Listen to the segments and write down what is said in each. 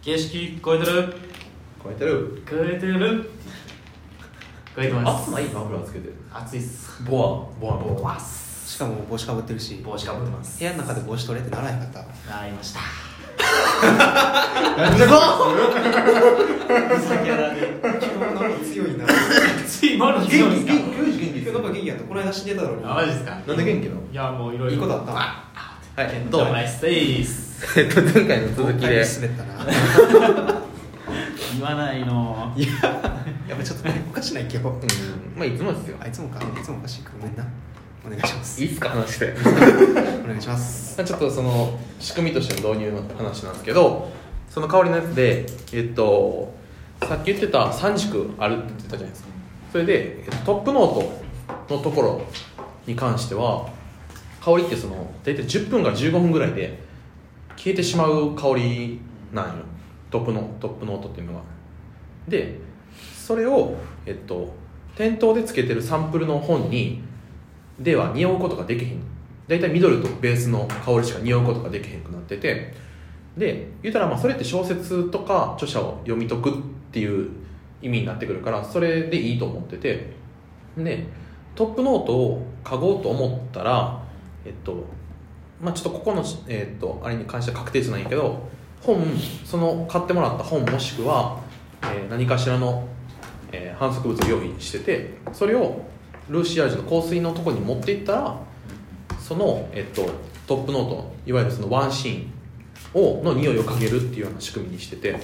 景色聞こえてる？超えてる。聞こえてる。聞こえてます。暑ないマフラーつけて暑いっす。ボアボアボワスしかも帽子かぶってるし。帽子かぶってます。部屋の中で帽子取れってならへんかった。ありました。なんか強いなつい強いんですか元気今日なんか元気やった。この間死んでたのに。あマジですか？なんで元気なの？いやもういろいろ。いいことあった。はいえっとどうもナイスですえっと前回の続きで。滑ったな。言わないの。いややっぱちょっとおかしない今日。うん。まあいつもですよ。あいつもか。いつもおかしい。ごめんな。お願いします。いいっすか話して。お願いします。ちょっとその仕組みとしての導入の話なんですけどその香りのやつでえっとさっき言ってた3軸あるって言ってたじゃないですか。それで、えっと、トップノートのところに関しては香りってその大体10分から15分ぐらいで消えてしまう香りなんよ。トップのトップノートっていうのがでそれをえっと店頭でつけてるサンプルの本にでは匂うことができへん。大体ミドルとベースの香りしか匂うことができへんくなってて。で言ったらまあそれって小説とか著者を読み解くっていう意味になってくるからそれでいいと思ってて。でトップノートを書こうと思ったらえっとまあちょっとここの、えっと、あれに関しては確定じゃないけど本その買ってもらった本もしくは、えー何かしらの、えー反則物を用意しててそれをルーシアージュの香水のとこに持っていったらその、えっと、トップノートいわゆるそのワンシーンをの匂いを嗅げるっていうような仕組みにしてて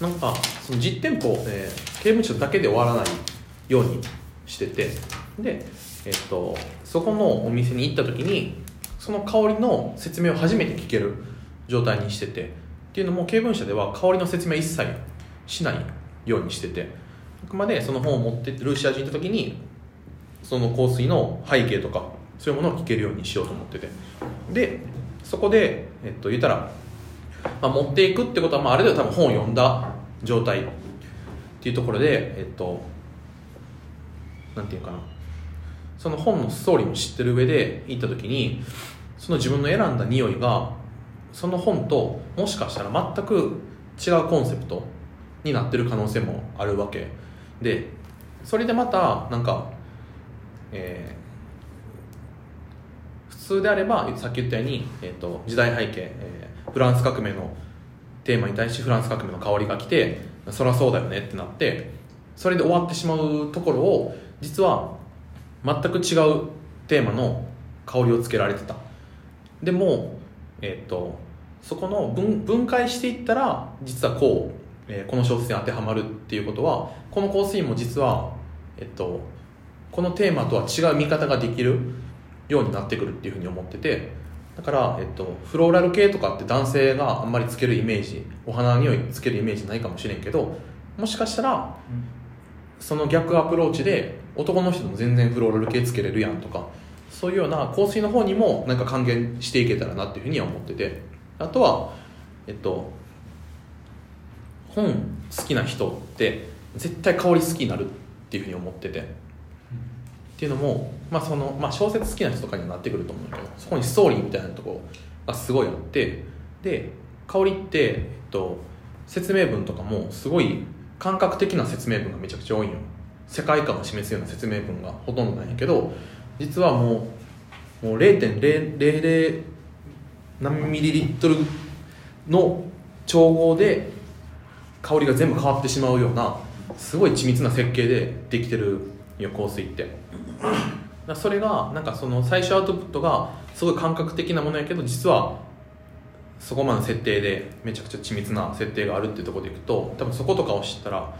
なんかその実店舗、えー刑務所だけで終わらないようにしててで、えっと、そこのお店に行った時にその香りの説明を初めて聞ける状態にしてて。っていうのも経文社では香りの説明一切しないようにしてて。あくまでその本を持ってってルーシア人に行った時にその香水の背景とかそういうものを聞けるようにしようと思ってて。でそこで、えっと、言ったら、まあ、持っていくってことは、まあ、あれでは多分本を読んだ状態っていうところでえっとなんていうかな。その本のストーリーも知ってる上で行った時にその自分の選んだ匂いがその本ともしかしたら全く違うコンセプトになってる可能性もあるわけ。でそれでまたなんか、えー普通であればさっき言ったように、えー、と時代背景、えーフランス革命のテーマに対してフランス革命の香りが来てそりゃそうだよねってなってそれで終わってしまうところを実は全く違うテーマの香りをつけられてた。でも、えっとそこの分分解していったら実はこう、えーこの小説に当てはまるっていうことはこの香水も実は、えっとこのテーマとは違う見方ができるようになってくるっていうふうに思っててだから、えっと、フローラル系とかって男性があんまりつけるイメージお花の匂いつけるイメージないかもしれんけどもしかしたらその逆アプローチで男の人でも全然フローラル系つけれるやんとかそういうような香水の方にもなんか還元していけたらなっていうふうには思ってて。あとはえっと本好きな人って絶対香り好きになるっていうふうに思ってて。っていうのも、まあそのまあ、小説好きな人とかにはなってくると思うけどそこにストーリーみたいなところがすごいあって。で香りって、えっと、説明文とかもすごい感覚的な説明文がめちゃくちゃ多いよ。世界観を示すような説明文がほとんどなんやけど実はもうもう0.000何ミリリットルの調合で香りが全部変わってしまうようなすごい緻密な設計でできてるよ香水って。それがなんかその最初アウトプットがすごい感覚的なものやけど実はそこまでの設定でめちゃくちゃ緻密な設定があるっていうところでいくと多分そことかを知ったら、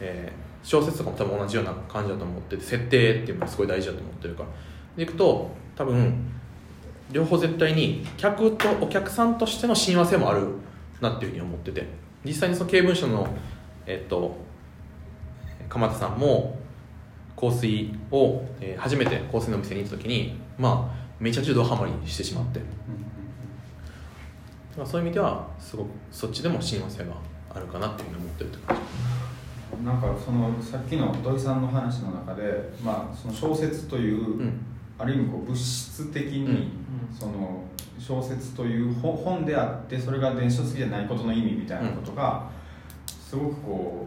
えー小説とかも多分同じような感じだと思ってて設定っていうのがすごい大事だと思ってるから。でいくと多分両方絶対に客とお客さんとしての親和性もあるなっていうふうに思ってて。実際にその経文書のえっと鎌田さんも香水を、えー初めて香水のお店に行った時にまあめちゃくちゃドハマりしてしまって、まあ、そういう意味ではすごくそっちでも親和性があるかなっていうふうに思ってるって感じなんかそのさっきの土井さんの話の中で、まあ、その小説という、うん。ある意味こう物質的に、うん。その小説という本本であってそれが電子書籍じゃないことの意味みたいなことが、すごくこ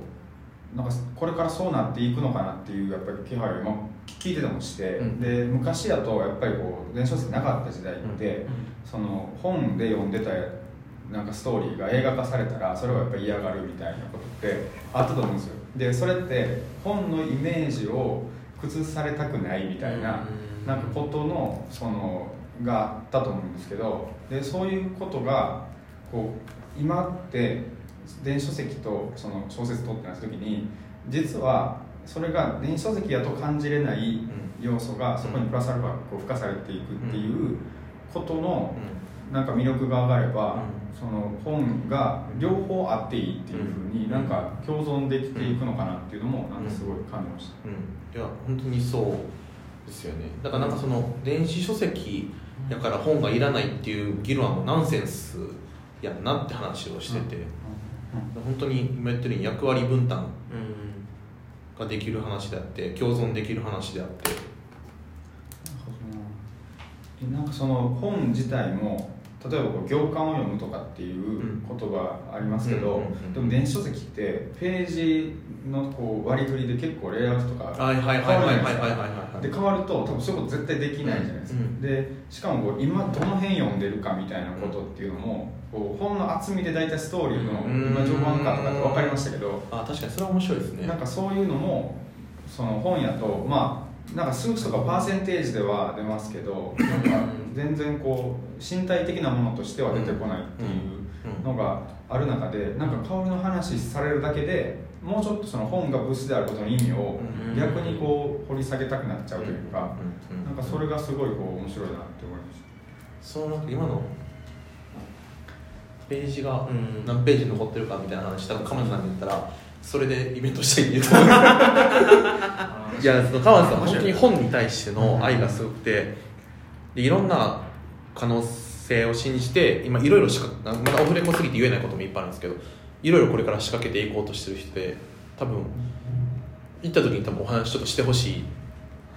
うなんかこれからそうなっていくのかなっていうやっぱり気配を今聞いててもして、うん。で昔だとやっぱりこう電子書籍なかった時代って、その本で読んでたなんかストーリーが映画化されたらそれをやっぱり嫌がるみたいなことってあったと思うんですよ。でそれって本のイメージを崩されたくないみたいな、うん。なんかことのそのがあったと思うんですけどでそういうことがこう今って電子書籍とその小説とってなった時に実はそれが電子書籍やと感じれない要素がそこにプラスアルファこう付加されていくっていうことのなんか魅力が上がれば、その本が両方あっていいっていうふうになんか共存できていくのかなっていうのもなんかすごい感じました。うん。いや本当にそうですよね。だからなんかその電子書籍やから本がいらないっていう議論はもうナンセンスやんなって話をしてて、本当に今言ってるように役割分担ができる話であって共存できる話であってなんかその本自体も例えばこう行間を読むとかっていう言葉ありますけど、でも電子書籍ってページのこう割り振りで結構レイアウトとか変わるいでで変わると多分そういうこと絶対できないじゃないですか、うん。うん、でしかもこう今どの辺読んでるかみたいなことっていうのもこう本の厚みで大体ストーリーの今序盤かとかって分かりましたけどあ確かにそれは面白いですね。なんかそういうのもその本やとまあなんか数値とかパーセンテージでは出ますけどなんか全然こう身体的なものとしては出てこないっていうのがある中でなんか香りの話されるだけでもうちょっとその本が物質であることの意味をうん。逆にこう掘り下げたくなっちゃうというかなんかそれがすごいこう面白いなって思いましその今のページがうん。何ページ残ってるかみたいな話多分鎌田さんに言ったらそれでイベントしたいって言うと思ういやその鎌田さん本当に本に対しての愛がすごくてでいろんな可能性を信じて今いろいろしかまだオフレコすぎて言えないこともいっぱいあるんですけどいろいろこれから仕掛けていこうとしてる人で多分行った時に多分お話ちょっとしてほし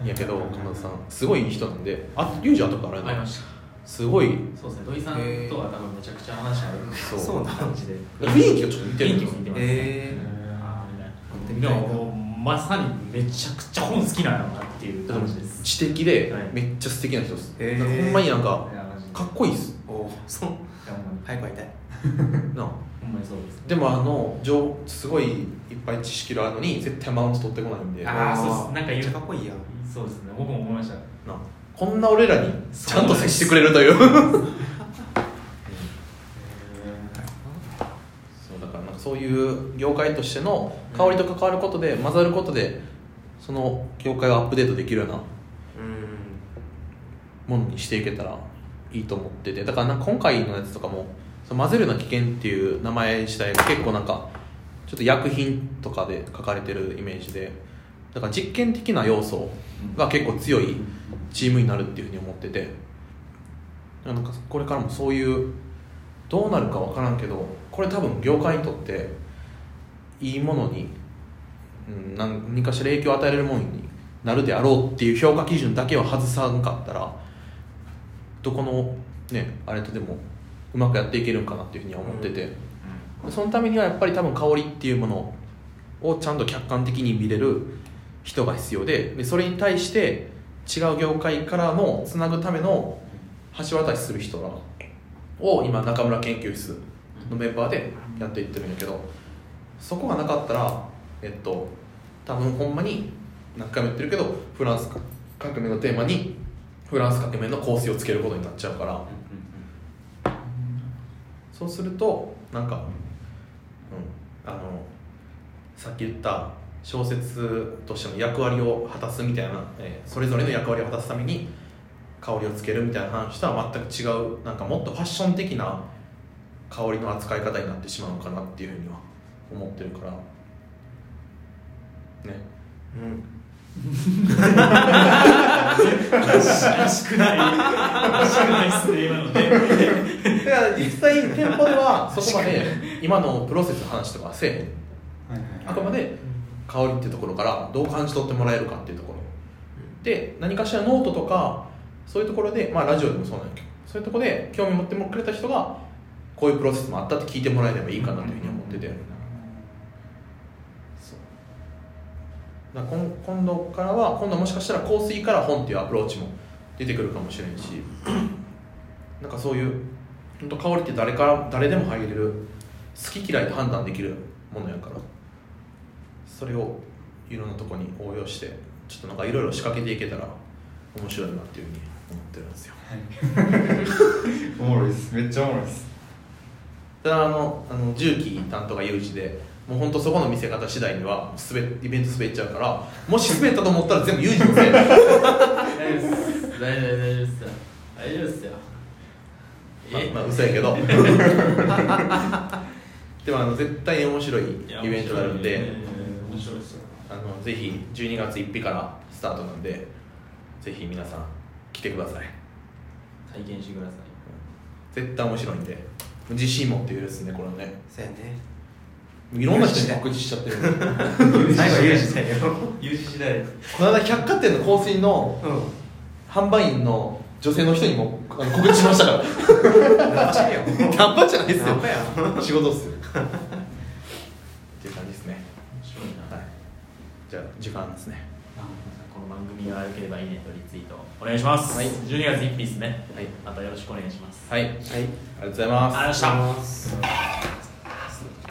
いんやけど鎌田さん。すごいいい人なんであユージあとかあるありました。すごい。そうですね。土井さんとは多分めちゃくちゃ話あるんでそう。そうな感じで。雰囲気がちょっと似てる雰囲気も似てますね。えでももうまさにめちゃくちゃ本好きなんやろなっていう感じです。知的ではい。めっちゃ素敵な人です、へー。なんかほんまになんかかっこいいっす。ー、おそう。早く会いたい。なあ。ほんまにそうです。でもあの情すごいいっぱい知識があるのに絶対マウント取ってこないんで。なあー。そうっす。なんか言う。かっこいいやん。そうですね。僕も思いました。あ。こんな俺らにちゃんと接してくれるという そういう業界としての香りと関わることで混ざることでその業界をアップデートできるようなうん。ものにしていけたらいいと思ってて。だからなんか今回のやつとかもその混ぜるな危険っていう名前自体が結構なんかちょっと薬品とかで書かれてるイメージで。だから実験的な要素が結構強いチームになるっていうふうに思ってて。なんかこれからもそういうどうなるか分からんけどこれ多分業界にとっていいものに、うん、何何かしら影響を与えられるものになるであろうっていう評価基準だけは外さんかったらどこのねあれとでもうまくやっていけるんかなっていうふうには思ってて、そのためにはやっぱり多分香りっていうものをちゃんと客観的に見れる人が必要ででそれに対して違う業界からのつなぐための橋渡しする人らを今中村研究室のメンバーでやっていってるんやけどそこがなかったらえっと多分ほんまに何回も言ってるけどフランス革命のテーマにフランス革命の構成をつけることになっちゃうから。そうするとなんか、うん、あのさっき言った小説としての役割を果たすみたいな、えーそれぞれの役割を果たすために香りをつけるみたいな話とは全く違うなんかもっとファッション的な香りの扱い方になってしまうのかなっていうふうには思ってるから。ね。うん。らしくない。らしくないっすね今のね。だから実際店舗ではそこまで今のプロセスの話とかはせえへん。あくまで香りっていうところからどう感じ取ってもらえるかっていうところ。で何かしらノートとかそういうところで、まあ、ラジオでもそうなんやけど。そういうとこで興味持ってくれた人がこういうプロセスもあったって聞いてもらえればいいかなというふうに思ってて、だ今今度からは今度もしかしたら香水から本っていうアプローチも出てくるかもしれんし。なんかそういう本当香りって誰から誰でも入れる好き嫌いで判断できるものやから。それをいろんなとこに応用してちょっとなんかいろいろ仕掛けていけたら面白いなっていうふうに思ってるんですよ。おもろいです。めっちゃおもろいです。ただあのあの重機担当が有事でもう本当そこの見せ方次第には滑イベント滑っちゃうからもし滑ったと思ったら全部有事のせい大丈夫です大大丈夫ですよ。大丈夫ですよ。まあ、まあ嘘やけど。でもあの絶対に面白いイベントになるんで面白いですよあのぜひ12月1日からスタートなんでぜひ皆さん来てください。体験してください。絶対面白いんで自信持って言うですねこれね。そうやね。いろんな人に告知しちゃってる。最後は有事だよ。有事次第この間百貨店の香水のうん。販売員の女性の人にもあの告知しましたから。ナンパじゃないですよ。仕事っすよ。っていう感じですね。面白いな、はい。じゃあ時間ですね番組が良ければいいねとリツイートお願いします、はい。12月1日ですね、はい。またよろしくお願いします。はい、はい。ありがとうございます。ありがとうございました